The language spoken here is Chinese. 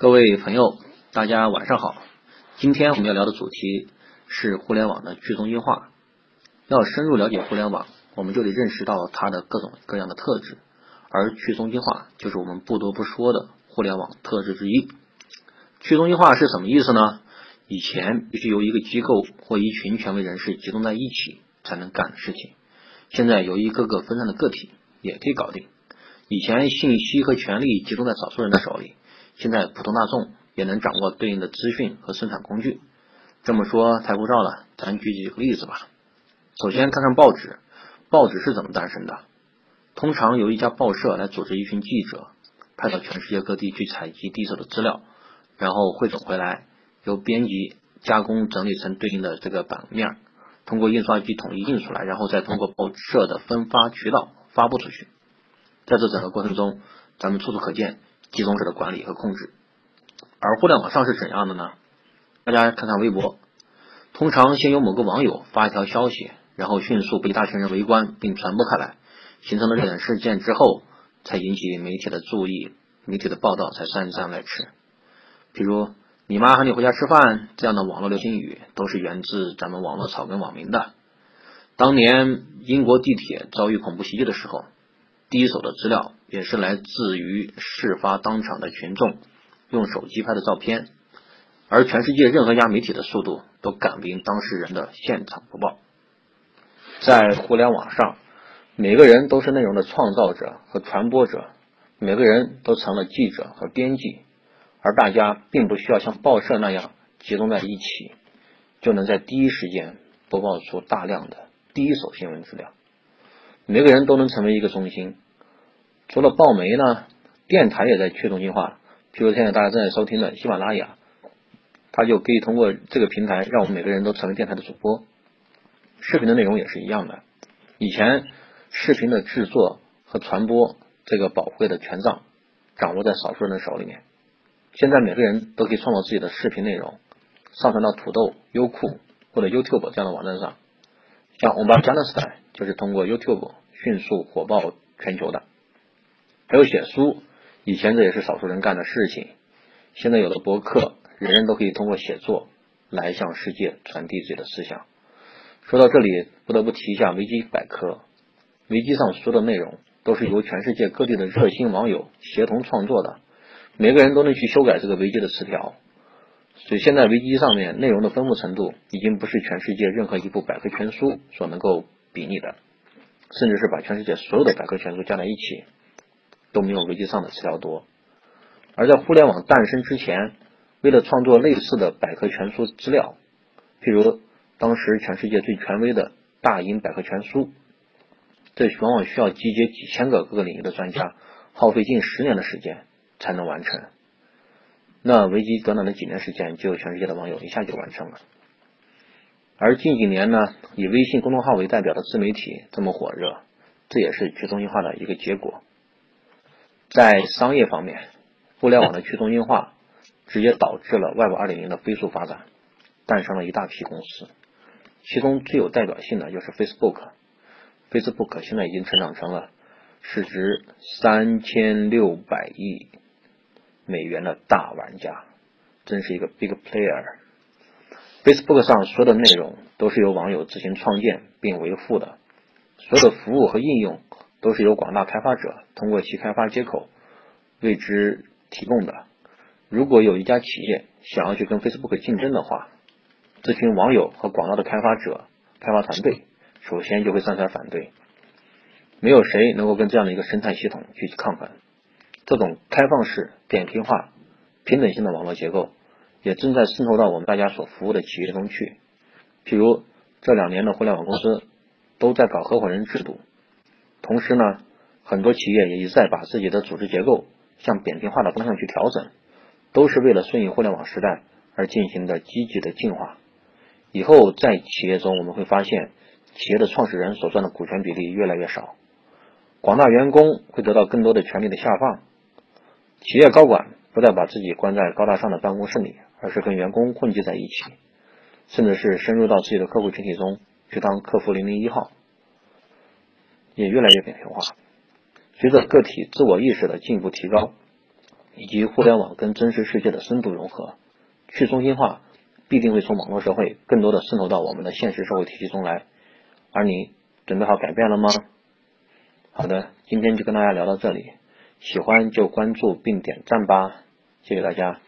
各位朋友，大家晚上好。今天我们要聊的主题是互联网的去中心化。要深入了解互联网，我们就得认识到它的各种各样的特质，而去中心化就是我们不得不说的互联网特质之一。去中心化是什么意思呢？以前必须由一个机构或一群权威人士集中在一起才能干的事情，现在由一个个分散的个体也可以搞定。以前信息和权力集中在少数人的手里。现在普通大众也能掌握对应的资讯和生产工具，这么说太枯燥了，咱举几个例子吧。首先看看报纸，报纸是怎么诞生的？通常由一家报社来组织一群记者，派到全世界各地去采集第一手的资料，然后汇总回来，由编辑加工整理成对应的这个版面，通过印刷机统一印出来，然后再通过报社的分发渠道发布出去。在这整个过程中，咱们处处可见。集中式的管理和控制，而互联网上是怎样的呢？大家看看微博，通常先由某个网友发一条消息，然后迅速被一大群人围观并传播开来，形成了热点事件之后，才引起媒体的注意，媒体的报道才姗姗来迟。比如“你妈喊你回家吃饭”这样的网络流行语，都是源自咱们网络草根网民的。当年英国地铁遭遇恐怖袭击的时候。第一手的资料也是来自于事发当场的群众用手机拍的照片，而全世界任何一家媒体的速度都赶不赢当事人的现场播报。在互联网上，每个人都是内容的创造者和传播者，每个人都成了记者和编辑，而大家并不需要像报社那样集中在一起，就能在第一时间播报出大量的第一手新闻资料。每个人都能成为一个中心，除了报媒呢，电台也在去中心化。比如现在大家正在收听的喜马拉雅，它就可以通过这个平台，让我们每个人都成为电台的主播。视频的内容也是一样的，以前视频的制作和传播这个宝贵的权杖掌握在少数人的手里面，现在每个人都可以创造自己的视频内容，上传到土豆、优酷或者 YouTube 这样的网站上，像欧巴加纳斯台。就是通过 YouTube 迅速火爆全球的，还有写书，以前这也是少数人干的事情，现在有了博客，人人都可以通过写作来向世界传递自己的思想。说到这里，不得不提一下维基百科，维基上说的内容都是由全世界各地的热心网友协同创作的，每个人都能去修改这个维基的词条，所以现在维基上面内容的丰富程度，已经不是全世界任何一部百科全书所能够。比拟的，甚至是把全世界所有的百科全书加在一起，都没有维基上的词条多。而在互联网诞生之前，为了创作类似的百科全书资料，譬如当时全世界最权威的大英百科全书，这往往需要集结几千个各个领域的专家，耗费近十年的时间才能完成。那维基短短的几年时间，就有全世界的网友一下就完成了。而近几年呢，以微信公众号为代表的自媒体这么火热，这也是去中心化的一个结果。在商业方面，互联网的去中心化直接导致了 Web 2.0的飞速发展，诞生了一大批公司，其中最有代表性的就是 Facebook。Facebook 现在已经成长成了市值三千六百亿美元的大玩家，真是一个 big player。Facebook 上所有的内容都是由网友自行创建并维护的，所有的服务和应用都是由广大开发者通过其开发接口为之提供的。如果有一家企业想要去跟 Facebook 竞争的话，这群网友和广大的开发者、开发团队首先就会站出来反对。没有谁能够跟这样的一个生态系统去抗衡。这种开放式、扁平化、平等性的网络结构。也正在渗透到我们大家所服务的企业中去。譬如这两年的互联网公司都在搞合伙人制度，同时呢，很多企业也一再把自己的组织结构向扁平化的方向去调整，都是为了顺应互联网时代而进行的积极的进化。以后在企业中我们会发现，企业的创始人所占的股权比例越来越少，广大员工会得到更多的权利的下放，企业高管不再把自己关在高大上的办公室里。而是跟员工混迹在一起，甚至是深入到自己的客户群体中去当客服零零一号，也越来越扁平化。随着个体自我意识的进一步提高，以及互联网跟真实世界的深度融合，去中心化必定会从网络社会更多的渗透到我们的现实社会体系中来。而你准备好改变了吗？好的，今天就跟大家聊到这里，喜欢就关注并点赞吧，谢谢大家。